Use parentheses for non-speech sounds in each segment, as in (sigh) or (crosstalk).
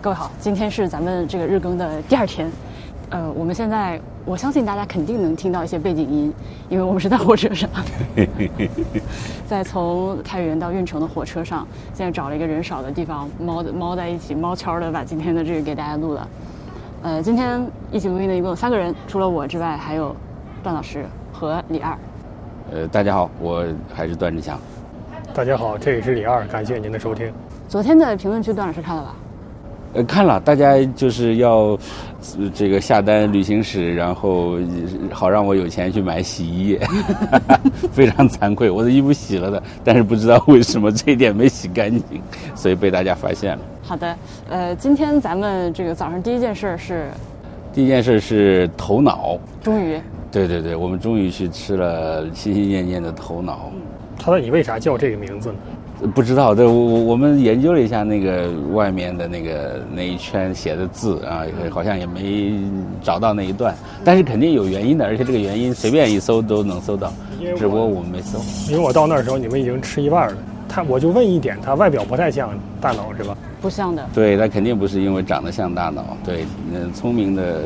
各位好，今天是咱们这个日更的第二天。呃，我们现在我相信大家肯定能听到一些背景音，因为我们是在火车上，(laughs) 在从太原到运城的火车上，现在找了一个人少的地方，猫的猫在一起，猫悄的把今天的这个给大家录了。呃，今天一起录音的一共有三个人，除了我之外，还有段老师和李二。呃，大家好，我还是段志强。大家好，这里是李二，感谢您的收听。昨天的评论区，段老师看了吧？呃，看了，大家就是要呃这个下单旅行史，然后好让我有钱去买洗衣液，(laughs) 非常惭愧，我的衣服洗了的，但是不知道为什么这一点没洗干净，所以被大家发现了。好的，呃，今天咱们这个早上第一件事是，第一件事是头脑，终于对对对，我们终于去吃了心心念念的头脑。他说：“你为啥叫这个名字呢？不知道，对我我我们研究了一下那个外面的那个那一圈写的字啊，好像也没找到那一段，但是肯定有原因的，而且这个原因随便一搜都能搜到，只不过我们没搜。因为我到那儿的时候，你们已经吃一半了。他我就问一点，他外表不太像大脑是吧？不像的。对，他肯定不是因为长得像大脑。对，嗯，聪明的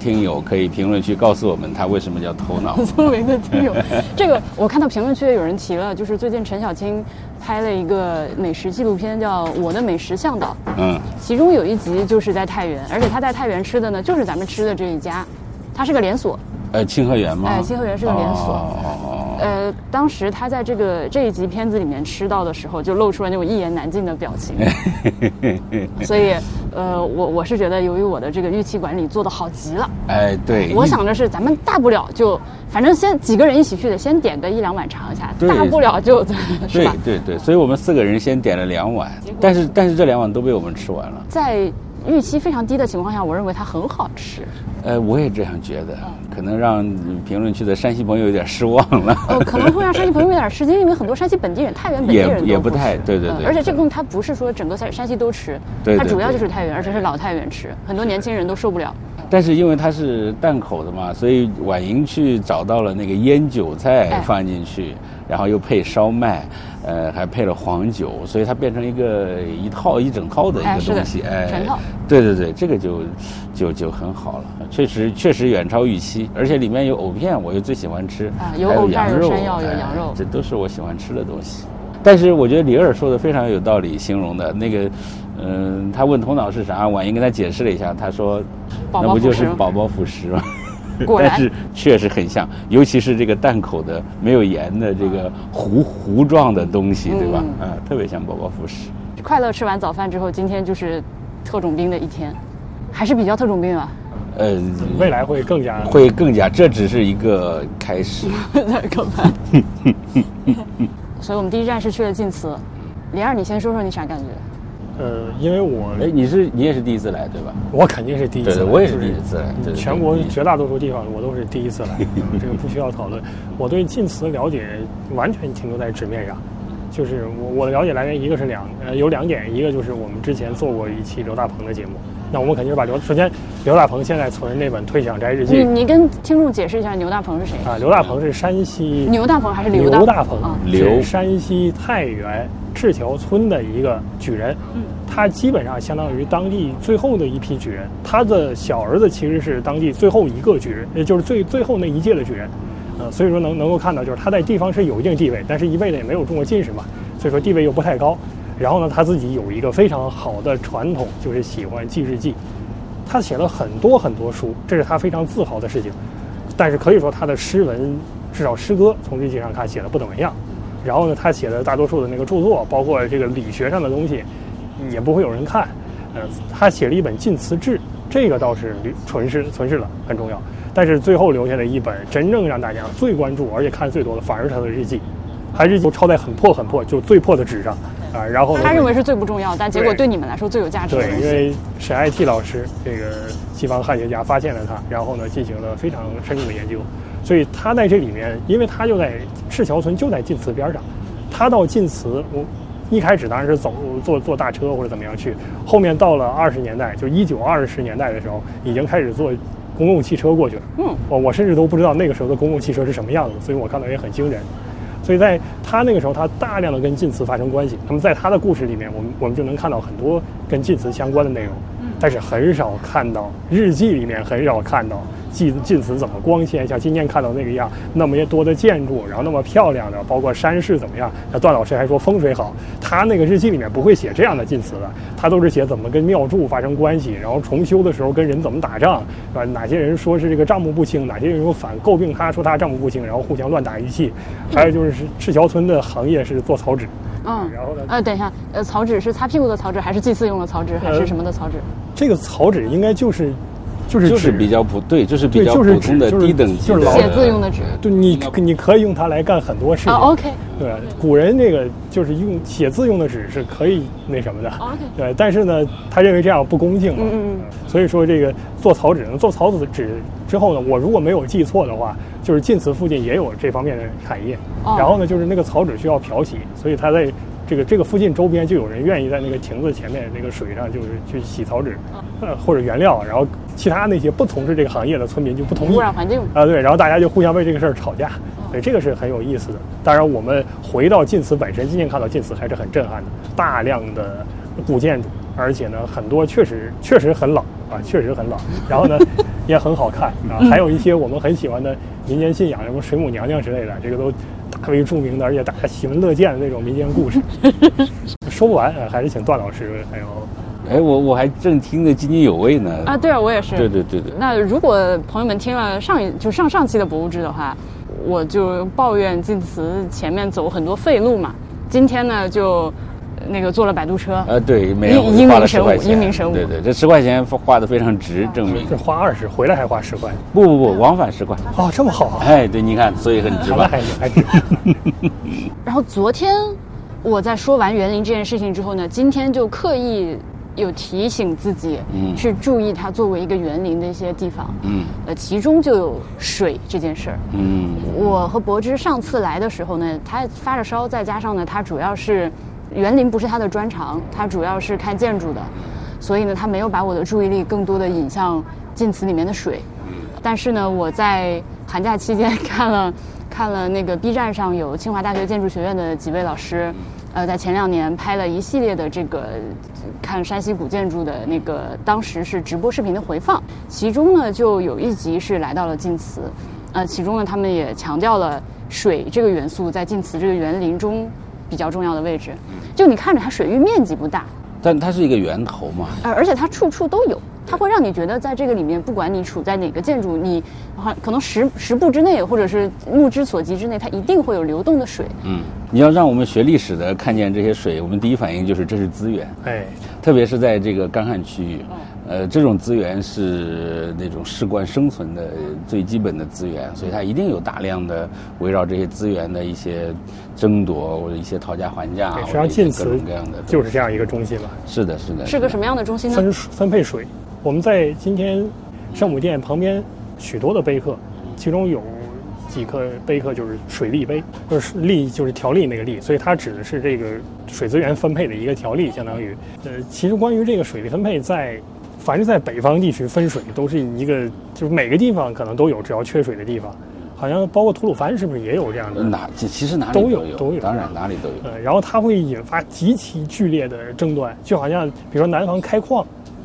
听友可以评论区告诉我们他为什么叫头脑。(laughs) 聪明的听友，这个我看到评论区也有人提了，就是最近陈小青拍了一个美食纪录片，叫《我的美食向导》，嗯，其中有一集就是在太原，而且他在太原吃的呢，就是咱们吃的这一家，它是个连锁，呃，清河园吗？哎清河园是个连锁。哦哦哦呃，当时他在这个这一集片子里面吃到的时候，就露出了那种一言难尽的表情。(laughs) 所以，呃，我我是觉得，由于我的这个预期管理做的好极了，哎，对，我想着是咱们大不了就，反正先几个人一起去的，先点个一两碗尝一下，大不了就，是对？对对，所以我们四个人先点了两碗，但是但是这两碗都被我们吃完了。在预期非常低的情况下，我认为它很好吃。呃，我也这样觉得，可能让评论区的山西朋友有点失望了。呃，可能会让山西朋友有点吃惊，因为很多山西本地人、太原本地人都也不太对对对嗯而且这个东西它不是说整个山山西都吃，对对它主要就是太原，而且是老太原吃，很多年轻人都受不了。但是因为它是淡口的嘛，所以婉莹去找到了那个腌韭菜哎放进去，然后又配烧麦，呃，还配了黄酒，所以它变成一个一套一整套的一个东西，哎，全套对对对，这个就就就很好了，确实确实远超预期，而且里面有藕片，我又最喜欢吃，还啊有藕片羊肉，有山药有哎羊肉这都是我喜欢吃的东西。但是我觉得李二说的非常有道理，形容的那个，嗯、他问头脑是啥，婉莹跟他解释了一下，他说，宝宝那不就是宝宝辅食吗？(laughs) 果然但是确实很像，尤其是这个淡口的、没有盐的这个糊糊状的东西，对吧？嗯啊，特别像宝宝辅食。快乐吃完早饭之后，今天就是特种兵的一天，还是比较特种兵啊。呃，未来会更加会更加，这只是一个开始。(laughs) 有点可怕。(laughs) 所以我们第一站是去了晋祠。李二，你先说说你啥感觉？呃，因为我哎，你是你也是第一次来对吧？我肯定是第一次来，对对我也是第一次来全国绝大多数地方我都是第一次来，嗯 (laughs) 这个不需要讨论。我对晋祠了解完全停留在纸面上，就是我我的了解来源一个是两呃有两点，一个就是我们之前做过一期刘大鹏的节目，那我们肯定是把刘首先刘大鹏现在存那本《退想斋日记你》你跟听众解释一下刘大鹏是谁？啊，刘大鹏是山西牛大鹏还是刘刘大大鹏啊刘是山西太原赤桥村的一个举人，嗯他基本上相当于当地最后的一批举人。他的小儿子其实是当地最后一个举人，也就是最最后那一届的举人。呃，所以说能能够看到，就是他在地方是有一定地位，但是一辈子也没有中过进士嘛，所以说地位又不太高。然后呢，他自己有一个非常好的传统，就是喜欢记日记。他写了很多很多书，这是他非常自豪的事情。但是可以说他的诗文，至少诗歌从日记上看写的不怎么样。然后呢，他写的大多数的那个著作，包括这个理学上的东西，也不会有人看。呃，他写了一本《晋祠志》，这个倒是存世存世了，很重要。但是最后留下的一本真正让大家最关注而且看最多的，反而是他的日记。还日记都抄在很破很破，就最破的纸上啊。然后呢他认为是最不重要，但结果对对你们来说最有价值的对。因为沈爱替老师这个西方汉学家发现了他，然后呢进行了非常深入的研究，所以他在这里面，因为他就在赤桥村，就在晋祠边上，他到晋祠，我一开始当然是走坐坐大车或者怎么样去，后面到了二十年代，就一九二十年代的时候，已经开始坐公共汽车过去了。嗯，我我甚至都不知道那个时候的公共汽车是什么样子，所以我看到也很惊人。所以在他那个时候，他大量的跟晋祠发生关系。那么在他的故事里面，我们我们就能看到很多跟晋祠相关的内容，但是很少看到日记里面很少看到。晋晋祠怎么光鲜？像今天看到那个样，那么多的建筑，然后那么漂亮的，包括山势怎么样？那段老师还说风水好，他那个日记里面不会写这样的晋祠的，他都是写怎么跟庙祝发生关系，然后重修的时候跟人怎么打仗，是吧？哪些人说是这个账目不清，哪些人说反诟病他说他账目不清，然后互相乱打一气。还有就是赤桥村的行业是做草纸，嗯，然后呢？呃，等一下，呃，草纸是擦屁股的草纸，还是祭祀用的草纸，还是什么的草纸？这个草纸应该就是。就是就是比较普对，就是比较普通的低等级的写字用的纸。对，你你可以用它来干很多事情。OK。对，古人那个就是用写字用的纸是可以那什么的。OK。对，但是呢，他认为这样不恭敬嘛。嗯嗯。所以说这个做草纸，做草纸纸之后呢，我如果没有记错的话，就是晋祠附近也有这方面的产业。哦。然后呢，就是那个草纸需要漂洗，所以他在。这个这个附近周边就有人愿意在那个亭子前面那个水上，就是去洗草纸，呃或者原料，然后其他那些不从事这个行业的村民就不同意。污染环境啊，对，然后大家就互相为这个事儿吵架，所以这个是很有意思的。当然，我们回到晋祠本身，今天看到晋祠还是很震撼的，大量的古建筑，而且呢很多确实确实很老啊，确实很老，然后呢 (laughs) 也很好看啊，还有一些我们很喜欢的民间信仰，什么水母娘娘之类的，这个都。大为著名的，而且大家喜闻乐见的那种民间故事，(laughs) 说不完，还是请段老师。还有，哎，我我还正听得津津有味呢。啊，对啊，我也是。对对对对。那如果朋友们听了上一就上上期的博物志的话，我就抱怨晋祠前面走很多废路嘛。今天呢，就。那个坐了摆渡车，呃，对，每人花了十块钱，英明神武，对对，这十块钱花的非常值，证明。这花二十回来还花十块，不不不，往返十块，哦，这么好啊，哎，对，你看，所以很值吧？还还值。(laughs) 然后昨天我在说完园林这件事情之后呢，今天就刻意有提醒自己，嗯，去注意它作为一个园林的一些地方，嗯，呃，其中就有水这件事儿，嗯，我和柏芝上次来的时候呢，他发着烧，再加上呢，他主要是。园林不是他的专长，他主要是看建筑的，所以呢，他没有把我的注意力更多的引向晋祠里面的水。但是呢，我在寒假期间看了 (laughs) 看了那个 B 站上有清华大学建筑学院的几位老师，呃，在前两年拍了一系列的这个看山西古建筑的那个，当时是直播视频的回放，其中呢就有一集是来到了晋祠，呃，其中呢他们也强调了水这个元素在晋祠这个园林中。比较重要的位置，就你看着它水域面积不大，但它是一个源头嘛。而，而且它处处都有，它会让你觉得在这个里面，不管你处在哪个建筑，你可能十十步之内，或者是目之所及之内，它一定会有流动的水。嗯，你要让我们学历史的看见这些水，我们第一反应就是这是资源。哎，特别是在这个干旱区域。呃，这种资源是那种事关生存的最基本的资源，所以它一定有大量的围绕这些资源的一些争夺或者一些讨价还价，实际上晋祠各样的就是这样一个中心吧。是的，是的。是个什么样的中心呢？分分配水。我们在今天圣母殿旁边许多的碑刻，其中有几颗碑刻就是水利碑，就是利就是条例那个利，所以它指的是这个水资源分配的一个条例，相当于。呃，其实关于这个水利分配在。凡是在北方地区分水，都是一个，就是每个地方可能都有只要缺水的地方，好像包括吐鲁番是不是也有这样的？哪其实哪里都有都有，当然哪里都有。呃，然后它会引发极其剧烈的争端，就好像比如说南方开矿，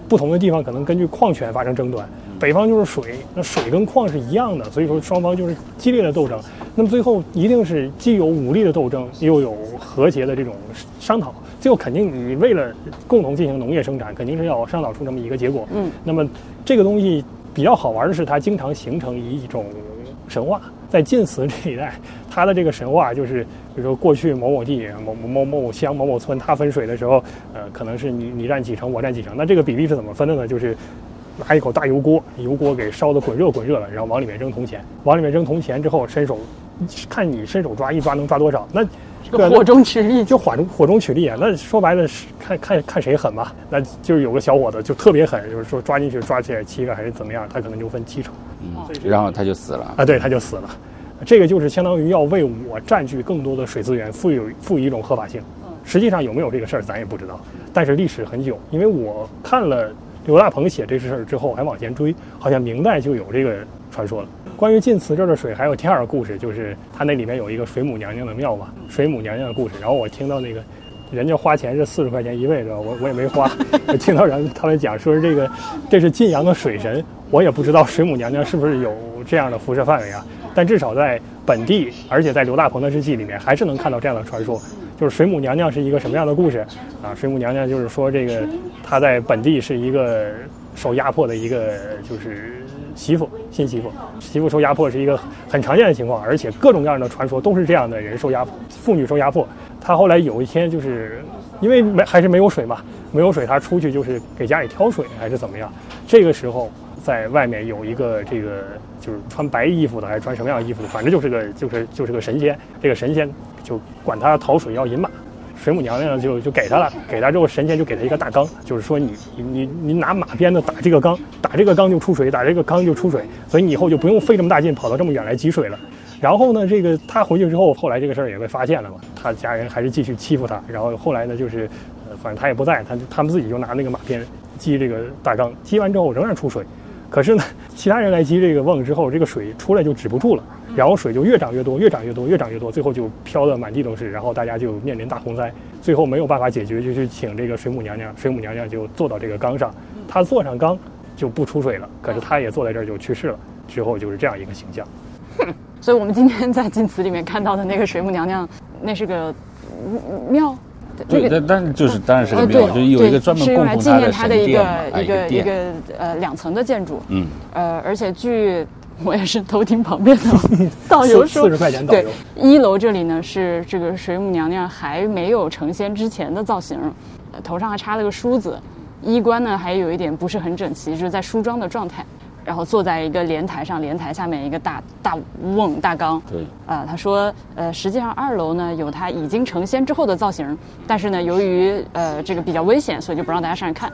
不同的地方可能根据矿权发生争端，北方就是水，那水跟矿是一样的，所以说双方就是激烈的斗争。那么最后一定是既有武力的斗争，又有和谐的这种商讨。最后肯定你为了共同进行农业生产，肯定是要商讨出这么一个结果。嗯，那么这个东西比较好玩的是，它经常形成一种神话。在晋祠这一带，它的这个神话就是，比如说过去某某地某某某某乡某某村，它分水的时候，呃，可能是你你占几成，我占几成。那这个比例是怎么分的呢？就是拿一口大油锅，油锅给烧的滚热滚热了，然后往里面扔铜钱，往里面扔铜钱之后，伸手看你伸手抓，一抓能抓多少？那火中取栗，就火中火中取栗啊！那说白了是看看看谁狠吧。那就是有个小伙子就特别狠，就是说抓进去抓起来七个还是怎么样，他可能就分七成，嗯然后他就死了啊！对，他就死了。这个就是相当于要为我占据更多的水资源赋予赋予一种合法性。实际上有没有这个事儿咱也不知道，但是历史很久，因为我看了刘大鹏写这事儿之后还往前追，好像明代就有这个传说了。关于晋祠这儿的水，还有第二个故事，就是它那里面有一个水母娘娘的庙嘛，水母娘娘的故事。然后我听到那个，人家花钱是四十块钱一位的，我我也没花。我听到人他们讲说是这个，(laughs) 这是晋阳的水神，我也不知道水母娘娘是不是有这样的辐射范围啊。但至少在本地，而且在刘大鹏的日记里面，还是能看到这样的传说，就是水母娘娘是一个什么样的故事啊？水母娘娘就是说这个她在本地是一个受压迫的一个就是。媳妇，新媳妇，媳妇受压迫是一个很常见的情况，而且各种各样的传说都是这样的人受压迫，妇女受压迫。她后来有一天就是因为没还是没有水嘛，没有水，她出去就是给家里挑水还是怎么样。这个时候在外面有一个这个就是穿白衣服的，还是穿什么样衣服的，反正就是个就是就是个神仙。这个神仙就管他讨水要饮马。水母娘娘就就给他了，给他之后，神仙就给他一个大缸，就是说你你你拿马鞭子打这个缸，打这个缸就出水，打这个缸就出水，所以你以后就不用费这么大劲跑到这么远来汲水了。然后呢，这个他回去之后，后来这个事儿也被发现了嘛，他家人还是继续欺负他。然后后来呢，就是呃，反正他也不在，他他们自己就拿那个马鞭击这个大缸，击完之后仍然出水。可是呢，其他人来接这个瓮之后，这个水出来就止不住了。然后水就越涨越多，越涨越多，越涨越多，最后就飘得满地都是。然后大家就面临大洪灾，最后没有办法解决，就去请这个水母娘娘。水母娘娘就坐到这个缸上，她坐上缸就不出水了。可是她也坐在这儿就去世了。之后就是这样一个形象。(laughs) 所以我们今天在晋祠里面看到的那个水母娘娘，那是个庙。对，但但就是当然是个庙，就有一个专门供奉她的一个一个一个呃两层的建筑。嗯。呃，而且据。我也是偷听旁边的 (laughs) 导游说，四十块钱导游。一楼这里呢是这个水母娘娘还没有成仙之前的造型，头上还插了个梳子，衣冠呢还有一点不是很整齐，就是在梳妆的状态。然后坐在一个莲台上，莲台下面一个大大瓮大缸。对。啊，他说，呃，实际上二楼呢有他已经成仙之后的造型，但是呢由于呃这个比较危险，所以就不让大家上去看。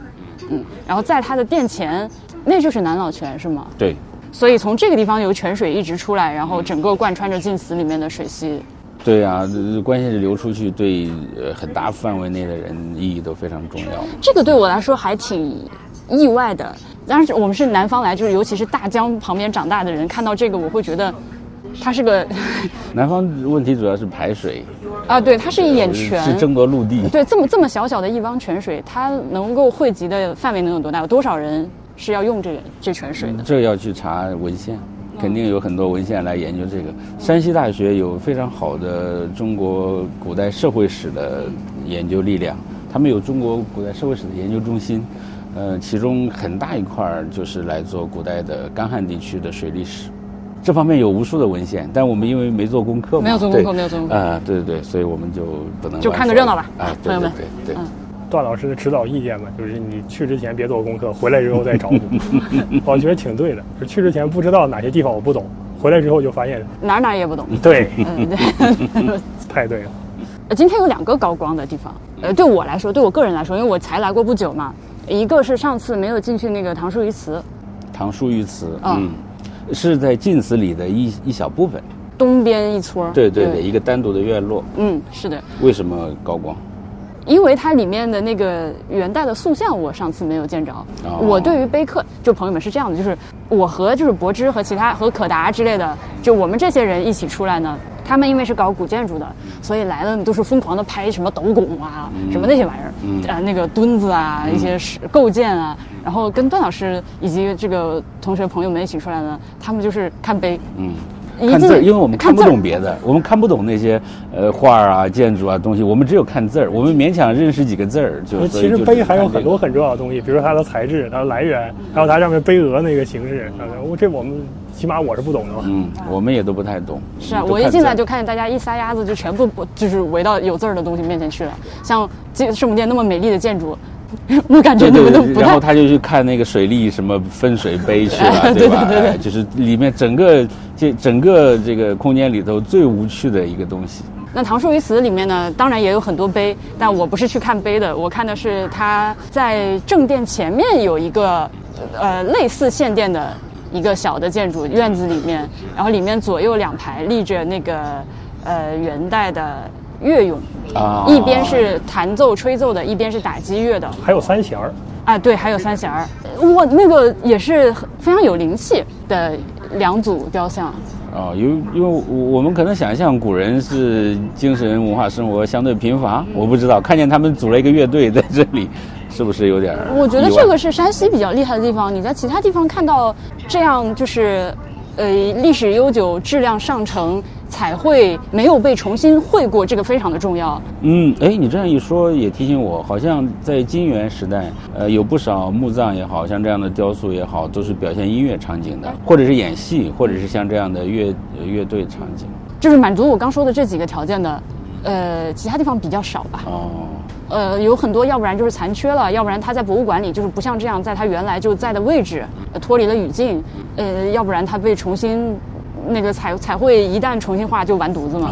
嗯。然后在他的殿前，那就是南老泉是吗？对。所以从这个地方有泉水一直出来，然后整个贯穿着晋祠里面的水系。对啊，关键是流出去对呃很大范围内的人意义都非常重要。这个对我来说还挺意外的。当然，我们是南方来，就是尤其是大江旁边长大的人，看到这个我会觉得它是个。(laughs) 南方问题主要是排水。啊，对，它是一眼泉，是争夺陆地。对，这么这么小小的一汪泉水，它能够汇集的范围能有多大？有多少人？是要用这个这泉水的，这要去查文献，肯定有很多文献来研究这个。山西大学有非常好的中国古代社会史的研究力量，他们有中国古代社会史的研究中心，呃，其中很大一块儿就是来做古代的干旱地区的水利史，这方面有无数的文献，但我们因为没做功课嘛，没有做功课，没有做功课啊，对对对，所以我们就不能就看个热闹吧，啊，朋友们，对对。段老师的指导意见嘛，就是你去之前别做功课，回来之后再找我。(laughs) 我觉得挺对的，去之前不知道哪些地方我不懂，回来之后就发现哪哪也不懂。对，(laughs) 太对了。今天有两个高光的地方，呃，对我来说，对我个人来说，因为我才来过不久嘛，一个是上次没有进去那个唐叔虞祠。唐叔虞祠，嗯，是在晋祠里的一一小部分，东边一撮。对对对，一个单独的院落。嗯，是的。为什么高光？因为它里面的那个元代的塑像，我上次没有见着。我对于碑刻，就朋友们是这样的，就是我和就是柏芝和其他和可达之类的，就我们这些人一起出来呢。他们因为是搞古建筑的，所以来了都是疯狂的拍什么斗拱啊，什么那些玩意儿，啊那个墩子啊，一些是构件啊。然后跟段老师以及这个同学朋友们一起出来呢，他们就是看碑。嗯。看字儿，因为我们看不懂别的，我们看不懂那些呃画儿啊、建筑啊东西，我们只有看字儿，我们勉强认识几个字儿就。其实碑还有很多很重要的东西，比如它的材质、它的来源，还有它上面碑额那个形式，我这我们起码我是不懂的嘛。嗯，我们也都不太懂。是啊，我一进来就看见大家一撒丫子就全部就是围到有字儿的东西面前去了，像这圣母殿那么美丽的建筑。我感觉你们都不然后他就去看那个水利什么分水碑去了，(laughs) 对吧？就是里面整个这整个这个空间里头最无趣的一个东西。那唐叔虞祠里面呢，当然也有很多碑，但我不是去看碑的，我看的是他在正殿前面有一个呃类似献殿的一个小的建筑院子里面，然后里面左右两排立着那个呃元代的。乐俑啊，一边是弹奏吹奏的，一边是打击乐的，还有三弦儿啊，对，还有三弦儿，哇，那个也是非常有灵气的两组雕像。哦，因因为我们可能想象古人是精神文化生活相对贫乏，我不知道看见他们组了一个乐队在这里，是不是有点？我觉得这个是山西比较厉害的地方，你在其他地方看到这样就是，呃，历史悠久、质量上乘。彩绘没有被重新绘过，这个非常的重要。嗯，哎，你这样一说也提醒我，好像在金元时代，呃，有不少墓葬也好像这样的雕塑也好，都是表现音乐场景的，或者是演戏，或者是像这样的乐乐队场景，就是满足我刚说的这几个条件的，呃，其他地方比较少吧。哦，呃，有很多，要不然就是残缺了，要不然它在博物馆里就是不像这样，在它原来就在的位置，脱离了语境，呃，要不然它被重新。那个彩彩绘一旦重新画就完犊子嘛，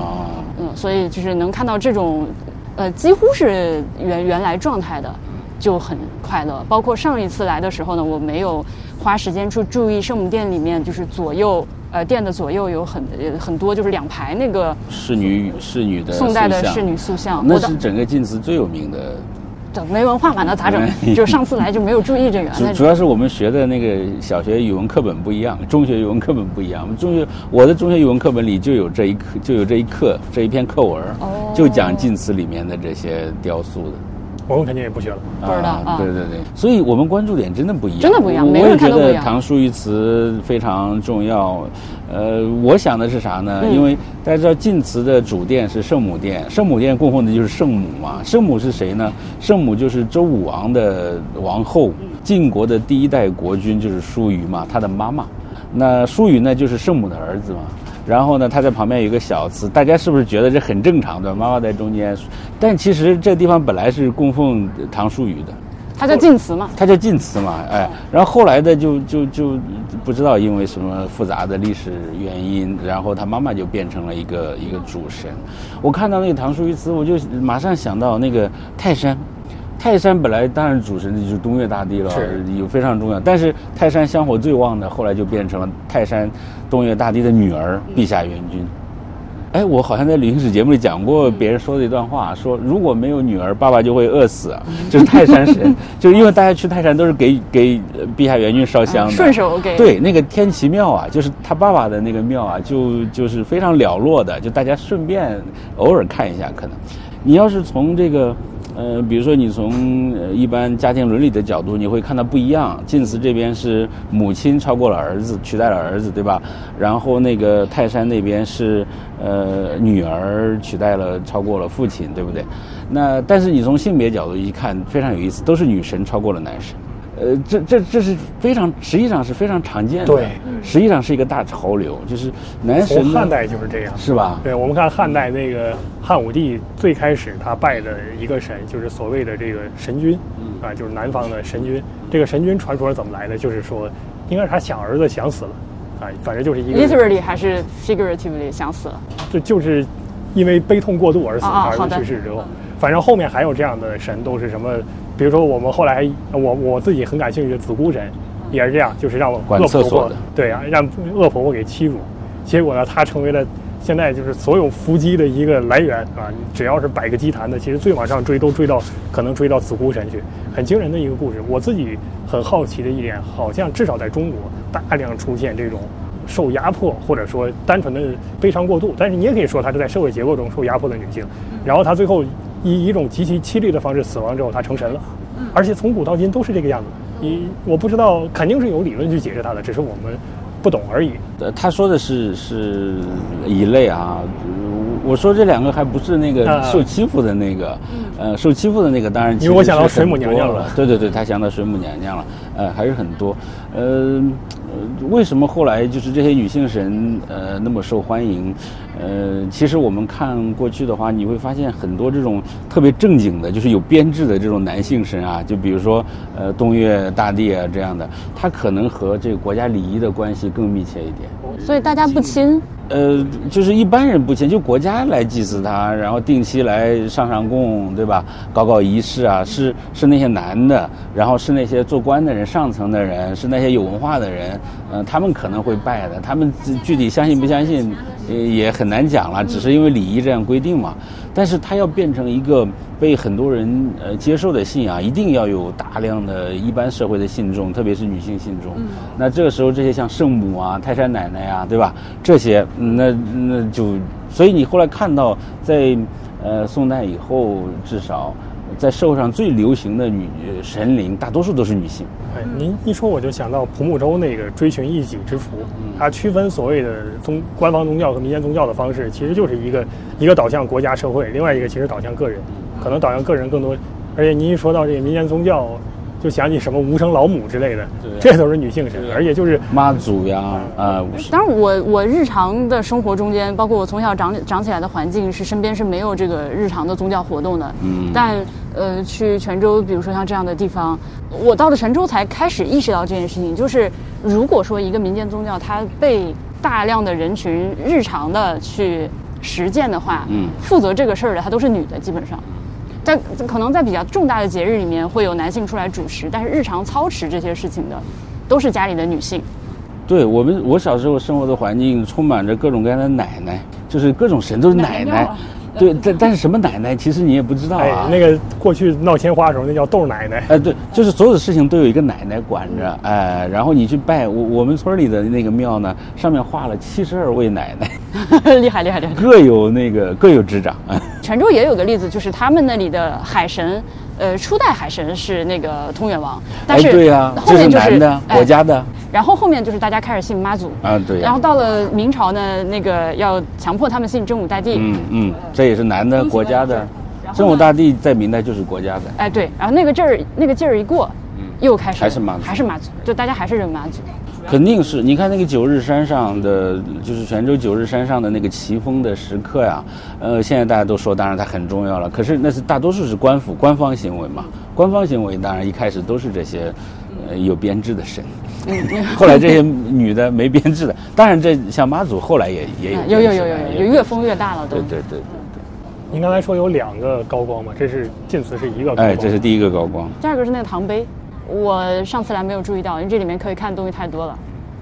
嗯，所以就是能看到这种，呃，几乎是原原来状态的，就很快乐。包括上一次来的时候呢，我没有花时间去注意圣母殿里面，就是左右，呃，殿的左右有很很多，就是两排那个侍女侍女的宋代的侍女塑像，那是整个晋祠最有名的。没文化嘛，那咋整？就上次来就没有注意这个。主主要是我们学的那个小学语文课本不一样，中学语文课本不一样。我们中学我的中学语文课本里就有这一课，就有这一课这一篇课文，就讲晋祠里面的这些雕塑的。我们肯定也不学了，不知道啊。对对对，所以我们关注点真的不一样，真的不一样。我也觉得唐书于祠非常重要。呃，我想的是啥呢？因为大家知道晋祠的主殿是圣母殿，圣母殿供奉的就是圣母嘛。圣母是谁呢？圣母就是周武王的王后，晋国的第一代国君就是叔虞嘛，他的妈妈。那叔虞呢，就是圣母的儿子嘛。然后呢，他在旁边有一个小祠，大家是不是觉得这很正常的？妈妈在中间，但其实这地方本来是供奉唐叔虞的，他叫晋祠嘛，他叫晋祠嘛，哎，然后后来的就就就不知道因为什么复杂的历史原因，然后他妈妈就变成了一个一个主神。我看到那个唐叔虞祠，我就马上想到那个泰山。泰山本来当然主神就是东岳大帝了，有非常重要。但是泰山香火最旺的，后来就变成了泰山东岳大帝的女儿陛下元君。哎，我好像在旅行史节目里讲过别人说的一段话，说如果没有女儿，爸爸就会饿死。就是泰山神，(laughs) 就是因为大家去泰山都是给给陛下元君烧香的，顺手给。对，那个天齐庙啊，就是他爸爸的那个庙啊，就就是非常寥落的，就大家顺便偶尔看一下，可能你要是从这个。呃，比如说你从一般家庭伦理的角度，你会看到不一样。晋祠这边是母亲超过了儿子，取代了儿子，对吧？然后那个泰山那边是呃女儿取代了超过了父亲，对不对？那但是你从性别角度一看，非常有意思，都是女神超过了男神。呃，这这这是非常，实际上是非常常见的。对，实际上是一个大潮流，就是男神。从汉代就是这样，是吧？对，我们看汉代那个汉武帝最开始他拜的一个神，就是所谓的这个神君，啊，就是南方的神君。这个神君传说是怎么来的？就是说，应该是他想儿子想死了，啊，反正就是一个。literally 还是 figuratively 想死了？这就是因为悲痛过度而死，儿子去世之后，反正后面还有这样的神，都是什么？比如说，我们后来我我自己很感兴趣的子姑神，也是这样，就是让我恶婆婆对啊，让恶婆婆给欺辱，结果呢，她成为了现在就是所有伏击的一个来源啊！只要是摆个祭坛的，其实最往上追都追到可能追到子姑神去，很惊人的一个故事。我自己很好奇的一点，好像至少在中国大量出现这种受压迫或者说单纯的悲伤过度，但是你也可以说她是在社会结构中受压迫的女性，然后她最后。以一种极其凄厉的方式死亡之后，他成神了，而且从古到今都是这个样子。你我不知道，肯定是有理论去解释他的，只是我们不懂而已。呃，他说的是是一类啊，我说这两个还不是那个受欺负的那个，呃，受欺负的那个当然。因为我想到水母娘娘了。对对对，他想到水母娘娘了，呃，还是很多，呃。呃，为什么后来就是这些女性神呃那么受欢迎？呃，其实我们看过去的话，你会发现很多这种特别正经的，就是有编制的这种男性神啊，就比如说呃东岳大帝啊这样的，他可能和这个国家礼仪的关系更密切一点。所以大家不亲。呃，就是一般人不亲，就国家来祭祀他，然后定期来上上供，对吧？搞搞仪式啊，是是那些男的，然后是那些做官的人、上层的人，是那些有文化的人，嗯，他们可能会拜的。他们具体相信不相信，也很难讲了，只是因为礼仪这样规定嘛。但是它要变成一个被很多人呃接受的信仰，一定要有大量的一般社会的信众，特别是女性信众。那这个时候，这些像圣母啊、泰山奶奶啊，对吧？这些那那就，所以你后来看到在呃宋代以后，至少在社会上最流行的女神灵，大多数都是女性。哎，您一说我就想到蒲木洲那个追寻一己之福，它区分所谓的宗官方宗教和民间宗教的方式，其实就是一个一个导向国家社会，另外一个其实导向个人，可能导向个人更多。而且您一说到这个民间宗教，就想起什么无声老母之类的，这都是女性神，而且就是妈祖呀，啊，当然我我日常的生活中间，包括我从小长长起来的环境，是身边是没有这个日常的宗教活动的。嗯但呃，去泉州，比如说像这样的地方，我到了泉州才开始意识到这件事情，就是如果说一个民间宗教它被大量的人群日常的去实践的话，嗯负责这个事儿的它都是女的，基本上。在可能在比较重大的节日里面会有男性出来主持，但是日常操持这些事情的都是家里的女性。对我们，我小时候生活的环境充满着各种各样的奶奶，就是各种神都是奶奶。对，但但是什么奶奶，其实你也不知道哎啊。，那个过去闹天花的时候，那叫豆奶奶。哎，对，就是所有的事情都有一个奶奶管着，哎，然后你去拜我我们村里的那个庙呢，上面画了七十二位奶奶，(laughs) 厉害厉害厉害！各有那个各有执掌。哎 (laughs) 泉州也有个例子，就是他们那里的海神，呃，初代海神是那个通远王，但哎，是对呀、就是男的，哎国家的然后后面就是大家开始信妈祖，啊，对呀、然后到了明朝呢，那个要强迫他们信真武大帝，嗯嗯，这也是男的，国家的。真武大帝在明代就是国家的。哎对，然后那个劲儿那个劲儿一过，又开始嗯还是妈祖还是妈祖，就大家还是认妈祖。肯定是你看那个九日山上的，就是泉州九日山上的那个奇峰的石刻呀，呃，现在大家都说，当然它很重要了。可是那是大多数是官府官方行为嘛，官方行为当然一开始都是这些，呃，有编制的神。(laughs) 后来这些女的没编制的，当然这像妈祖后来也也有嗯有有有有有，有越封越大了都。对对对，您刚才说有两个高光嘛，这是晋祠是一个高光。哎，这是第一个高光。第二个是那个唐碑，我上次来没有注意到，因为这里面可以看的东西太多了。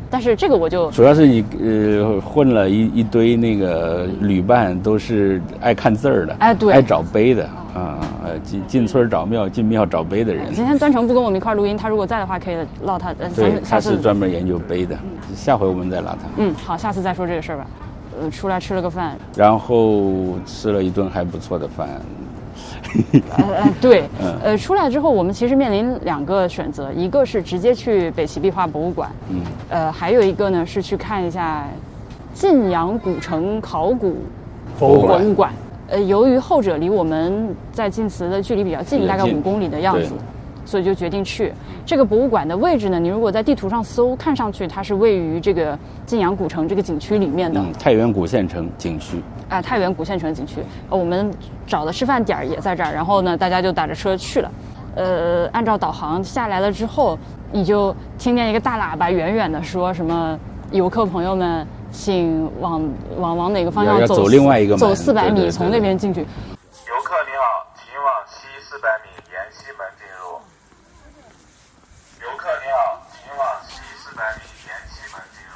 但是这个我就主要是你呃混了一一堆那个旅伴，都是爱看字儿的，哎对爱找碑的啊，呃进进村找庙，进庙找碑的人。今天端成不跟我们一块儿录音，他如果在的话，可以唠他。呃，对他是专门研究碑的，下回我们再拉他。嗯，好，下次再说这个事儿吧。呃，出来吃了个饭，然后吃了一顿还不错的饭，(laughs) 呃呃，对嗯，呃，出来之后我们其实面临两个选择，一个是直接去北齐壁画博物馆，嗯，呃，还有一个呢是去看一下晋阳古城考古博物馆。呃，由于后者离我们在晋祠的距离比较近，比较近大概五公里的样子，所以就决定去这个博物馆的位置呢。你如果在地图上搜，看上去它是位于这个晋阳古城这个景区里面的。嗯，太原古县城景区，啊，太原古县城景区，呃我们找的吃饭点儿也在这儿，然后呢，大家就打着车去了。呃，按照导航下来了之后，你就听见一个大喇叭远远的说什么游客朋友们，请往往往哪个方向走走另外一个门走四百米，对对对从那边进去。游客你好，请往西四百米沿西门进入。游客你好，请往西四百米沿西门进入。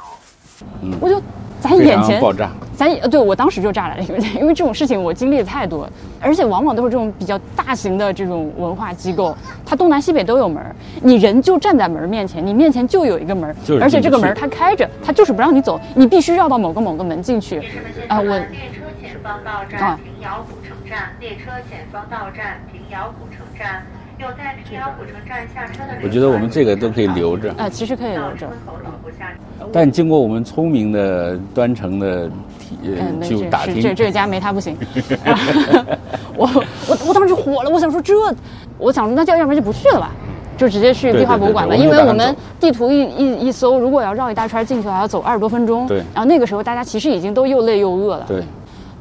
嗯我就咱眼前爆炸。咱呃，对我当时就炸了，因为因为这种事情我经历的太多，而且往往都是这种比较大型的这种文化机构，它东南西北都有门儿，你人就站在门儿面前，你面前就有一个门儿就是，而且这个门儿它开着，它就是不让你走，你必须绕到某个某个门进去。啊，我列车前方到啊站平遥古城站，列车前方到站平遥古城站。有在平遥古城站下车的乘客，我觉得我们这个都可以留着啊，其实可以留着。但经过我们聪明的端成的呃就打听，这这个家没他不行。(laughs) (laughs) 我我我当时就火了，我想说这，我想说那就要不然就不去了吧，就直接去壁画博物馆吧，因为我们地图一一一搜，如果要绕一大圈进去，还要走二十多分钟。对然后那个时候大家其实已经都又累又饿了。对，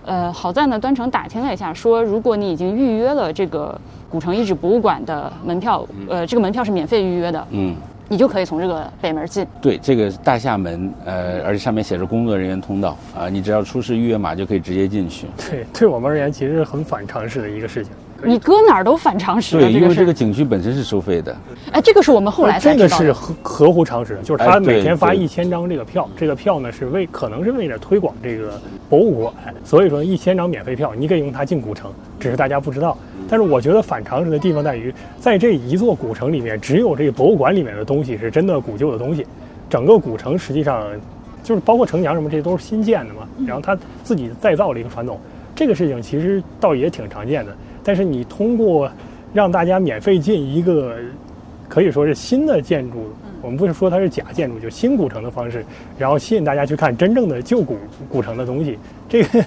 呃，好在呢，端成打听了一下，说如果你已经预约了这个古城遗址博物馆的门票，呃，这个门票是免费预约的，嗯。你就可以从这个北门进。对，这个大厦门，呃，而且上面写着工作人员通道啊、你只要出示预约码就可以直接进去。对，对我们而言其实是很反常识的一个事情。你搁哪儿都反常识对，因为这个。景区本身是收费的，哎，这个是我们后来才知道这个是。合合乎常识的，就是他每天发一千张这个票，这个票呢是为可能是为了推广这个博物馆，所以说一千张免费票你可以用它进古城，只是大家不知道。但是我觉得反常识的地方在于，在这一座古城里面，只有这个博物馆里面的东西是真的古旧的东西，整个古城实际上就是包括城墙什么，这都是新建的嘛。然后他自己再造了一个传统，这个事情其实倒也挺常见的。但是你通过让大家免费进一个可以说是新的建筑，我们不是说它是假建筑，就新古城的方式，然后吸引大家去看真正的旧古古城的东西。这个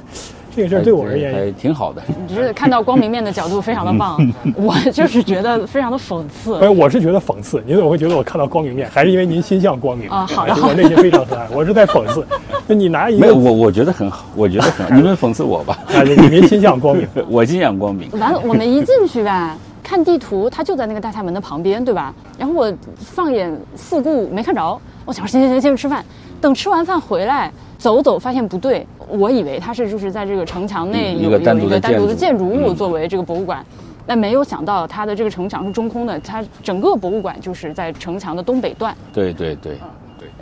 这个事儿对我而还言，挺好的。(laughs) 你是看到光明面的角度非常的棒，(laughs) 我就是觉得非常的讽刺哎，。我是觉得讽刺。您怎么会觉得我看到光明面？还是因为您心向光明啊好的就我内心非常和蔼。我是在讽刺。(laughs) 就你拿一个没有，我我觉得很好，我觉得很好。你们讽刺我吧，啊，就您心向光明。我心向光明。完了，我们一进去吧，看地图，它就在那个大厦门的旁边，对吧？然后我放眼四顾没看着，我想说行行行，先去吃饭。等吃完饭回来，走走发现不对，我以为它是就是在这个城墙内有一个单独的的建筑物嗯作为这个博物馆。但没有想到，它的这个城墙是中空的，它整个博物馆就是在城墙的东北段。对对对，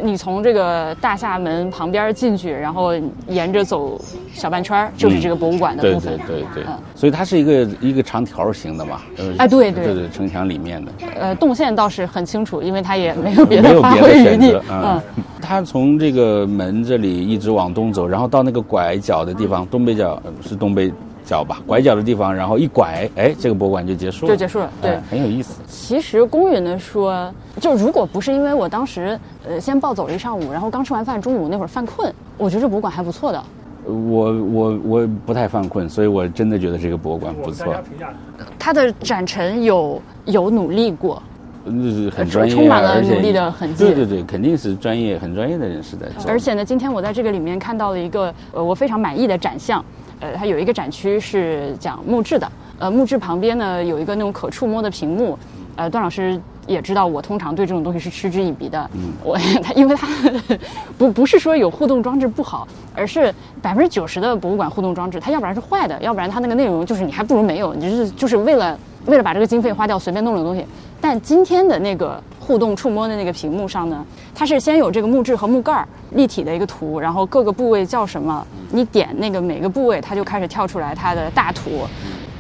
你从这个大厦门旁边进去，然后沿着走小半圈儿，就是这个博物馆的对部分。对对对嗯，所以它是一个一个长条形的嘛。呃哎对对对对，城墙里面的。呃，动线倒是很清楚，因为它也没有别的发挥余地。嗯，它从这个门这里一直往东走，然后到那个拐角的地方，东北角呃是东北角吧？拐角的地方，然后一拐，哎，这个博物馆就结束了，就结束了。对，哎很有意思。其实公允的说，就如果不是因为我当时呃先暴走了一上午，然后刚吃完饭，中午那会儿犯困，我觉得这博物馆还不错的。我我我不太犯困，所以我真的觉得这个博物馆不错它的展陈有有努力过，那是很专业啊，充满了努力的痕迹对对对，肯定是专业很专业的人士在做。而且呢，今天我在这个里面看到了一个呃我非常满意的展项，呃，它有一个展区是讲木质的，呃，木质旁边呢有一个那种可触摸的屏幕，呃，段老师也知道我通常对这种东西是嗤之以鼻的，嗯，我它因为它不不是说有互动装置不好，而是百分之九十的博物馆互动装置，它要不然是坏的，要不然它那个内容就是你还不如没有，你就是就是为了为了把这个经费花掉随便弄了个东西。但今天的那个互动触摸的那个屏幕上呢，它是先有这个木质和木盖儿立体的一个图，然后各个部位叫什么，你点那个每个部位，它就开始跳出来它的大图。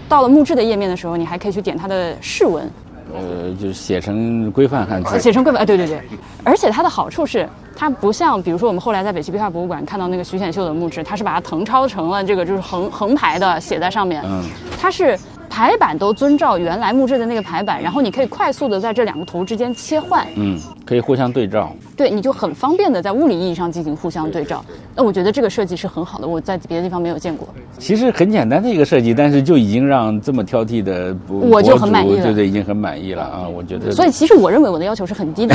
到了木质的页面的时候，你还可以去点它的释文，呃，就是写成规范汉字，写成规范。哎，对对对，而且它的好处是，它不像比如说我们后来在北齐壁画博物馆看到那个徐显秀的木质，它是把它誊抄成了这个就是横横排的写在上面，嗯，它是排版都遵照原来木质的那个排版，然后你可以快速的在这两个图之间切换，嗯，可以互相对照。对，你就很方便的在物理意义上进行互相对照。那我觉得这个设计是很好的，我在别的地方没有见过。其实很简单的一个设计，但是就已经让这么挑剔的我就很满意了对对，已经很满意了啊！我觉得，所以其实我认为我的要求是很低的。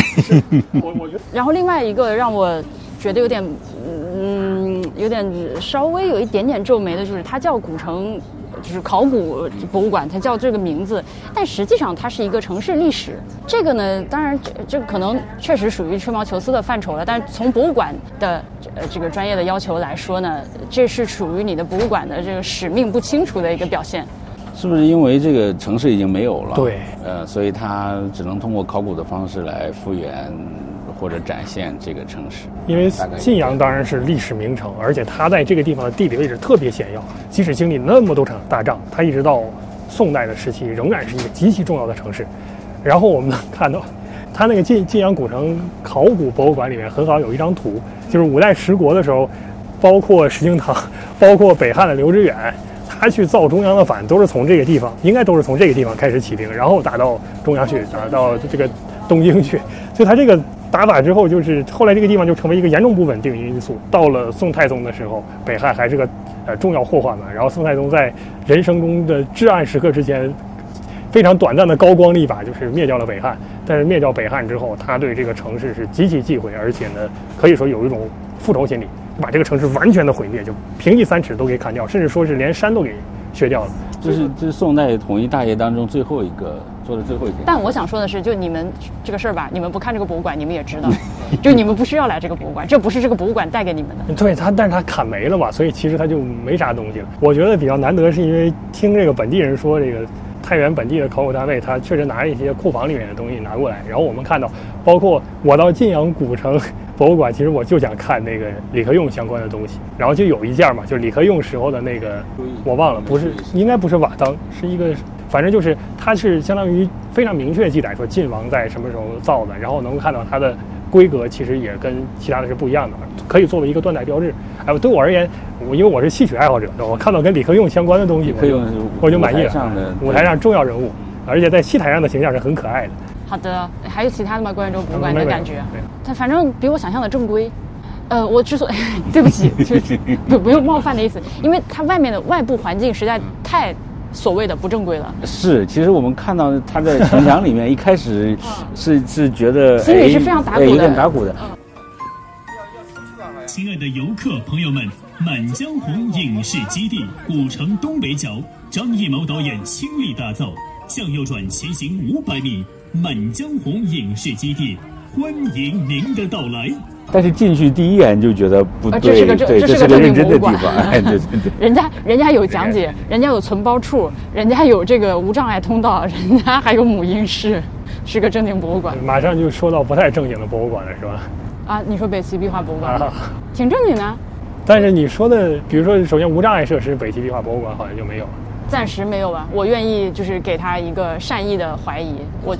我 (laughs) 我觉得然后另外一个让我觉得有点，嗯，有点稍微有一点点皱眉的就是，它叫古城，就是考古博物馆，它叫这个名字，但实际上它是一个城市历史。这个呢，当然这这可能确实属于吹毛求疵的范畴了，但是从博物馆的呃这个专业的要求来说呢，这是属于你的博物馆的这个使命不清楚的一个表现。是不是因为这个城市已经没有了？对，呃，所以它只能通过考古的方式来复原或者展现这个城市。因为大概晋阳当然是历史名城，而且它在这个地方的地理位置特别险要，即使经历那么多场大仗，它一直到宋代的时期仍然是一个极其重要的城市。然后我们能看到，它那个晋晋阳古城考古博物馆里面很好有一张图，就是五代十国的时候，包括石敬瑭，包括北汉的刘知远，他去造中央的反都是从这个地方，应该都是从这个地方开始起兵，然后打到中央去，打到这个东京去。所以他这个打法之后，就是后来这个地方就成为一个严重不稳定因素。到了宋太宗的时候，北汉还是个呃重要祸患嘛。然后宋太宗在人生中的至暗时刻之前，非常短暂的高光一把就是灭掉了北汉。但是灭掉北汉之后，他对这个城市是极其忌讳，而且呢，可以说有一种复仇心理，把这个城市完全的毁灭，就平地三尺都给砍掉，甚至说是连山都给削掉了。这是这是宋代统一大业当中最后一个做的最后一件。但我想说的是，就你们这个事儿吧，你们不看这个博物馆，你们也知道，(laughs) 就你们不需要来这个博物馆，这不是这个博物馆带给你们的。对他，但是他砍没了嘛，所以其实他就没啥东西了。我觉得比较难得，是因为听这个本地人说，这个太原本地的考古单位，他确实拿一些库房里面的东西拿过来，然后我们看到，包括我到晋阳古城 (laughs) 博物馆，其实我就想看那个李克用相关的东西，然后就有一件嘛，就是李克用时候的那个，我忘了，不是，应该不是瓦当，是一个，反正就是它是相当于非常明确记载说晋王在什么时候造的，然后能够看到它的规格其实也跟其他的是不一样的，可以作为一个断代标志。哎，对我而言，我因为我是戏曲爱好者，我看到跟李克用相关的东西，我就我就满意了。上的舞台上重要人物，而且在戏台上的形象是很可爱的。好的，还有其他的吗？关于这个博物馆的感觉对？它反正比我想象的正规。呃，我之所以 (laughs) 对不起，就是 (laughs) 不不用冒犯的意思，因为它外面的外部环境实在太所谓的不正规了。是，其实我们看到它在城墙里面，一开始 (laughs) 是是觉得心里哎是非常打鼓哎有的点打鼓的。亲爱的游客朋友们，满江红影视基地古城东北角，张艺谋导演倾力打造，向右转前行五百米，满江红影视基地，欢迎您的到来。但是进去第一眼就觉得不啊这对，是个正对，这是个正这是个认经博物馆真的地方，(laughs) 哎，对对对。人家人家有讲解，人家有存包处，人家有这个无障碍通道，人家还有母婴室，(laughs) 是个正经博物馆马上就说到不太正经的博物馆了，是吧？啊！你说北齐壁画博物馆，啊，挺正经的，但是你说的，比如说，首先无障碍设施，北齐壁画博物馆好像就没有了。暂时没有吧。我愿意就是给他一个善意的怀疑，我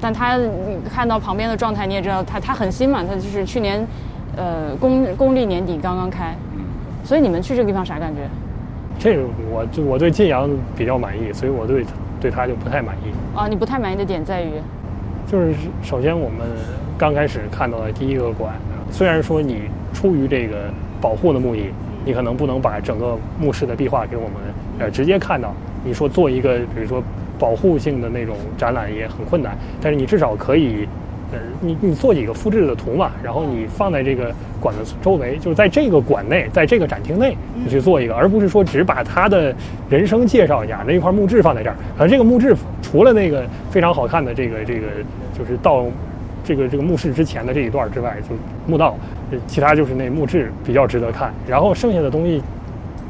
但他你看到旁边的状态，你也知道他他很新嘛，他就是去年，呃公公历年底刚刚开，所以你们去这个地方啥感觉？这个我就我对晋阳比较满意，所以我对对他就不太满意。啊，你不太满意的点在于，就是首先我们刚开始看到的第一个馆，虽然说你出于这个保护的目的，你可能不能把整个墓室的壁画给我们呃直接看到，你说做一个比如说保护性的那种展览也很困难，但是你至少可以。呃，你你做几个复制的图嘛，然后你放在这个馆的周围，就是在这个馆内，在这个展厅内，你去做一个，而不是说只把他的人生介绍一下，那一块木质放在这儿。可能这个木质除了那个非常好看的这个这个，就是到这个这个墓室之前的这一段之外，就墓道，呃其他就是那木质比较值得看。然后剩下的东西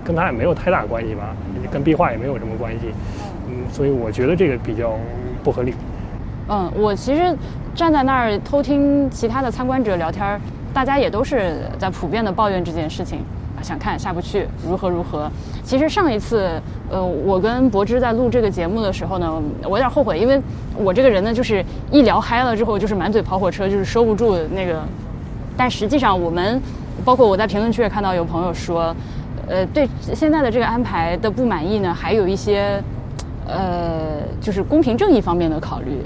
跟他也没有太大关系吧，跟壁画也没有什么关系。嗯，所以我觉得这个比较不合理。嗯，我其实站在那儿偷听其他的参观者聊天儿，大家也都是在普遍的抱怨这件事情，啊想看下不去，如何如何。其实上一次，呃，我跟柏芝在录这个节目的时候呢，我有点后悔，因为我这个人呢，就是一聊嗨了之后，就是满嘴跑火车，就是收不住那个。但实际上，我们包括我在评论区也看到有朋友说，呃，对现在的这个安排的不满意呢，还有一些，呃，就是公平正义方面的考虑。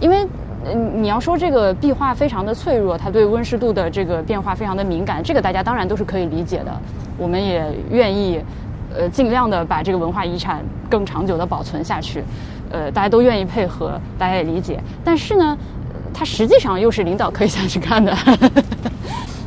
因为你要说这个壁画非常的脆弱，它对温湿度的这个变化非常的敏感，这个大家当然都是可以理解的。我们也愿意，呃，尽量的把这个文化遗产更长久的保存下去，呃，大家都愿意配合，大家也理解。但是呢，它实际上又是领导可以下去看的。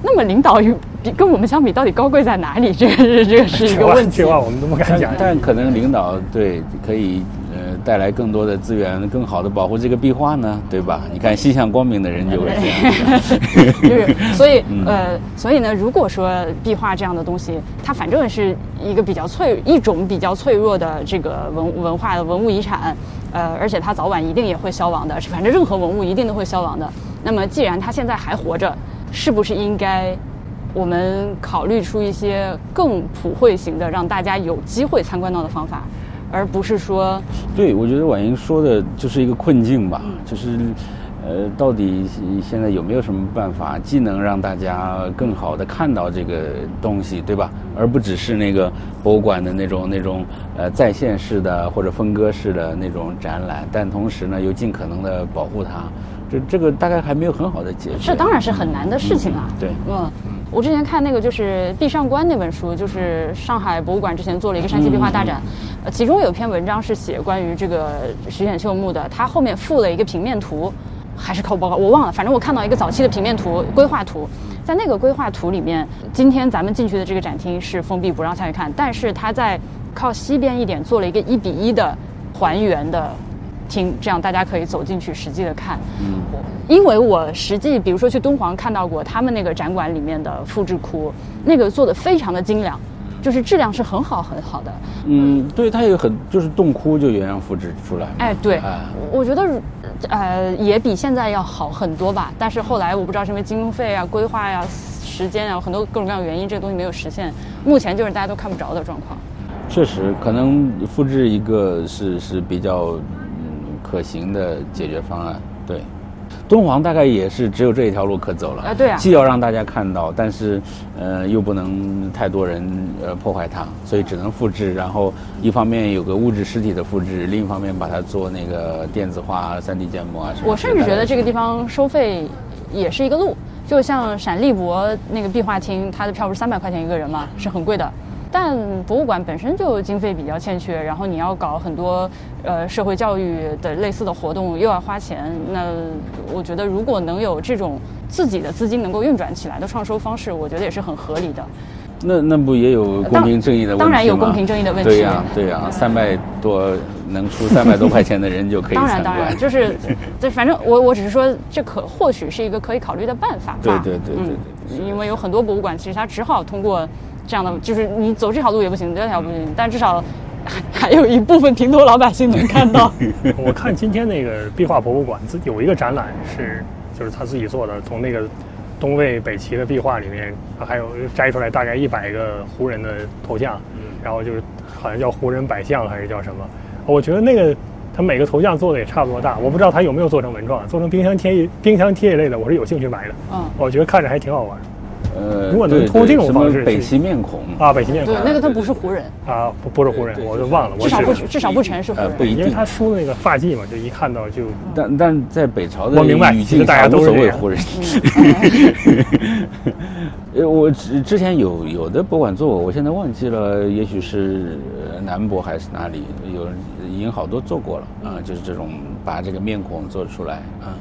那么领导与比跟我们相比，到底高贵在哪里？这个是这个是一个 (laughs) 问题这。话我们都不敢但讲。但可能领导对可以呃带来更多的资源，更好的保护这个壁画呢，对吧？你看心向光明的人就会这样。(laughs) 就是，所以 (laughs) 呃，所以呢，如果说壁画这样的东西，它反正是一个比较脆一种比较脆弱的这个文文化的文物遗产，呃，而且它早晚一定也会消亡的，反正任何文物一定都会消亡的。那么既然它现在还活着，是不是应该我们考虑出一些更普惠型的，让大家有机会参观到的方法，而不是说对，我觉得婉莹说的就是一个困境吧，就是，呃，到底现在有没有什么办法，既能让大家更好的看到这个东西，对吧？而不只是那个博物馆的那种那种呃在线式的或者分割式的那种展览，但同时呢又尽可能的保护它，这这个大概还没有很好的解决。这当然是很难的事情啊。对嗯，我之前看那个就是《壁上观》那本书，就是上海博物馆之前做了一个山西壁画大展，呃，其中有篇文章是写关于这个石显秀墓的，它后面附了一个平面图，还是考古报告我忘了，反正我看到一个早期的平面图规划图，在那个规划图里面，今天咱们进去的这个展厅是封闭不让下去看，但是它在靠西边一点做了一个一比一的还原的厅，这样大家可以走进去实际的看。嗯，因为我实际比如说去敦煌看到过他们那个展馆里面的复制窟，那个做的非常的精良。就是质量是很好很好的。嗯，对，它有很就是洞窟就原样复制出来嘛。哎，对，哎我觉得呃也比现在要好很多吧。但是后来我不知道是因为经费啊、规划呀、时间啊，很多各种各样的原因，这个东西没有实现。目前就是大家都看不着的状况。确实，可能复制一个是是比较嗯可行的解决方案。对，敦煌大概也是只有这一条路可走了。啊对啊既要让大家看到，但是呃又不能太多人呃破坏它，所以只能复制。然后一方面有个物质实体的复制，另一方面把它做那个电子化、三 D 建模啊什么。我甚至觉得这个地方收费也是一个路，就像陕历博那个壁画厅，它的票不是三百块钱一个人嘛，是很贵的。但博物馆本身就经费比较欠缺，然后你要搞很多呃社会教育的类似的活动，又要花钱。那我觉得如果能有这种自己的资金能够运转起来的创收方式，我觉得也是很合理的。那那不也有公平正义的问题吗？当然有公平正义的问题对呀、对呀、三百多能出 (laughs) 三百多块钱的人就可以当然，当然，就是，这反正我我只是说，这可或许是一个可以考虑的办法吧。对对对对对嗯，因为有很多博物馆，其实它只好通过这样的，就是你走这条路也不行，这条不行，但至少还 (laughs) 还有一部分平头老百姓能看到。(laughs) 我看今天那个壁画博物馆自有一个展览是，就是他自己做的，从那个东魏、北齐的壁画里面，还有摘出来大概一百个胡人的头像，然后就是好像叫胡人百像还是叫什么？我觉得那个他每个头像做的也差不多大，我不知道他有没有做成文创，做成冰箱贴一冰箱贴一类的，我是有兴趣买的。嗯，我觉得看着还挺好玩呃，如果能通过这种方式北齐面孔啊。北齐面孔对，那个他不是胡人，啊，不不是胡人，我就忘了，我至少不至少不全是胡人。呃不一定因为他梳的那个发髻嘛，就一看到就但但在北朝的我明白语境大家下无所都是这样谓胡人。(laughs) 呃，我之之前有有的博物馆做过，我现在忘记了，也许是呃南博还是哪里，有人已经好多做过了啊、就是这种把这个面孔做出来啊、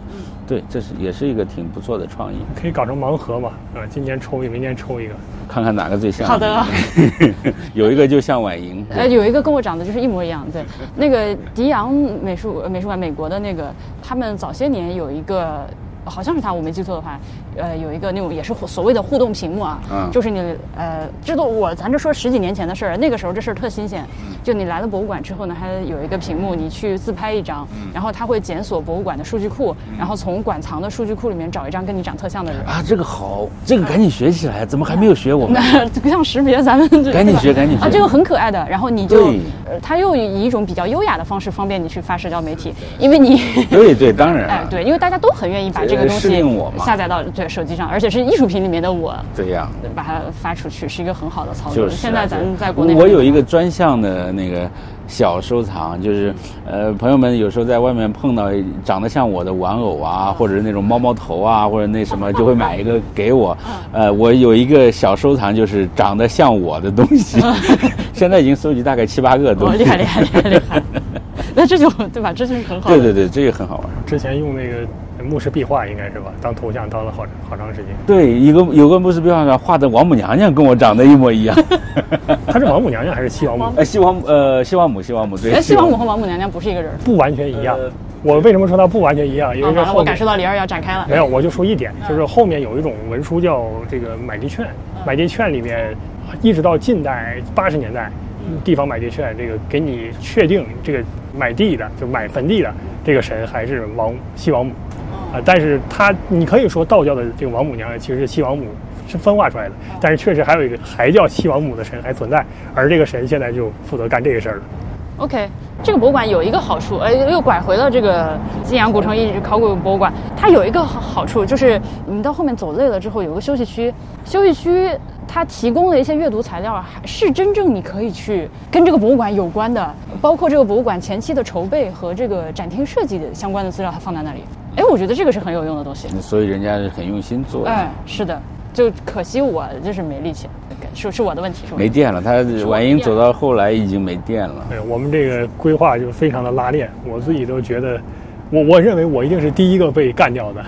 对，这是也是一个挺不错的创意，可以搞成盲盒嘛，啊，今年抽一个，明年抽一个。看看哪个最像。好的，(laughs) 有一个就像婉莹，呃，有一个跟我长得就是一模一样，对，那个迪昂美术呃美术馆，美国的那个，他们早些年有一个。好像是他，我没记错的话，呃，有一个那种也是所谓的互动屏幕啊，嗯就是你呃，这都我咱这说十几年前的事儿，那个时候这事儿特新鲜。就你来了博物馆之后呢，它有一个屏幕，你去自拍一张，然后它会检索博物馆的数据库，然后从馆藏的数据库里面找一张跟你长特像的人。啊，这个好，这个赶紧学起来，怎么还没有学我们？(laughs) 那图像识别，咱们这赶紧学赶紧学啊！这个很可爱的，然后你就它又以一种比较优雅的方式方便你去发社交媒体，因为你。对对，当然 (laughs) 哎，对，因为大家都很愿意把这个东西下载到对手机上，而且是艺术品里面的我，对呀。把它发出去是一个很好的操作。就是啊现在咱们在国内，我有一个专项的那个小收藏，就是呃，朋友们有时候在外面碰到长得像我的玩偶啊，或者是那种猫猫头啊，或者那什么，就会买一个给我。(laughs) 呃，我有一个小收藏，就是长得像我的东西，(laughs) 现在已经收集大概七八个哦，东西。厉害厉害厉害厉害，(laughs) 那这就对吧？这就是很好的。对对对，这个很好玩。之前用那个墓室壁画应该是吧，当头像当了好好长时间。对，一个有个墓室壁画上画的王母娘娘跟我长得一模一样。(laughs) 她是王母娘娘还是西王母？呃，西王呃西王母西王母对。哎，西王母和王母娘娘不是一个人。不完全一样呃。我为什么说它不完全一样？因为说后面我感受到李二要展开了。没有，我就说一点，就是后面有一种文书叫这个买地券，买地券里面一直到近代八十年代，地方买地券这个给你确定这个买地的就买坟地的这个神还是王西王母啊，但是他你可以说道教的这个王母娘娘其实是西王母。是分化出来的，但是确实还有一个还叫西王母的神还存在，而这个神现在就负责干这个事儿了。OK，这个博物馆有一个好处，呃，又拐回了这个晋阳古城遗址考古博物馆。它有一个好好处，就是你到后面走累了之后，有个休息区，休息区它提供了一些阅读材料，还是真正你可以去跟这个博物馆有关的，包括这个博物馆前期的筹备和这个展厅设计的相关的资料，它放在那里。哎，我觉得这个是很有用的东西。所以人家是很用心做的。哎，是的，就可惜我就是没力气，是是我的问题，是我的问题没电了，他婉莹走到后来已经没电了。对我们这个规划就非常的拉练，我自己都觉得，我我认为我一定是第一个被干掉的。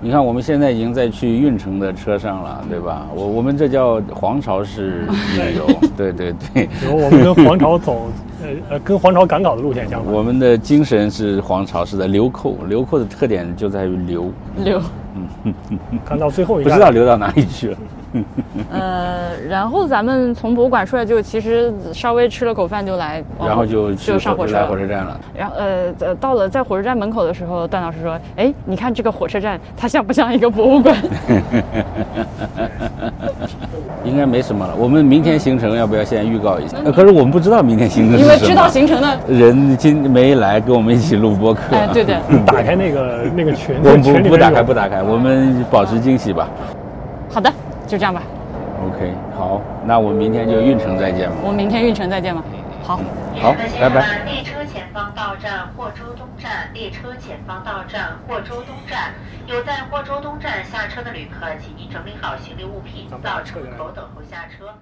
你看，我们现在已经在去运城的车上了，对吧？我我们这叫皇朝式旅游，对 (laughs) 对对，比如我们跟皇朝走，(laughs) 呃呃，跟皇朝赶稿的路线相反。我们的精神是皇朝式的流寇，流寇的特点就在于流，流。嗯。看到最后一站，不知道流到哪里去了。(laughs) 呃，然后咱们从博物馆出来就其实稍微吃了口饭就来，然后就就上火车来火车站了。然后呃呃，到了在火车站门口的时候，段老师说：“哎，你看这个火车站，它像不像一个博物馆？” (laughs) 应该没什么了。我们明天行程要不要先预告一下？呃可是我们不知道明天行程是什么。因为知道行程的人今没来跟我们一起录播客。哎，对对。(laughs) 打开那个那个群，我们不不打开不打开，我们保持惊喜吧。好的，就这样吧。OK，好，那我们明天就运城再见吧。我们明天运城再见吧。好。好旅客先拜拜生们，列车前方到站霍州东站，列车前方到站霍州东站。有在霍州东站下车的旅客，请您整理好行李物品，到车口等候下车。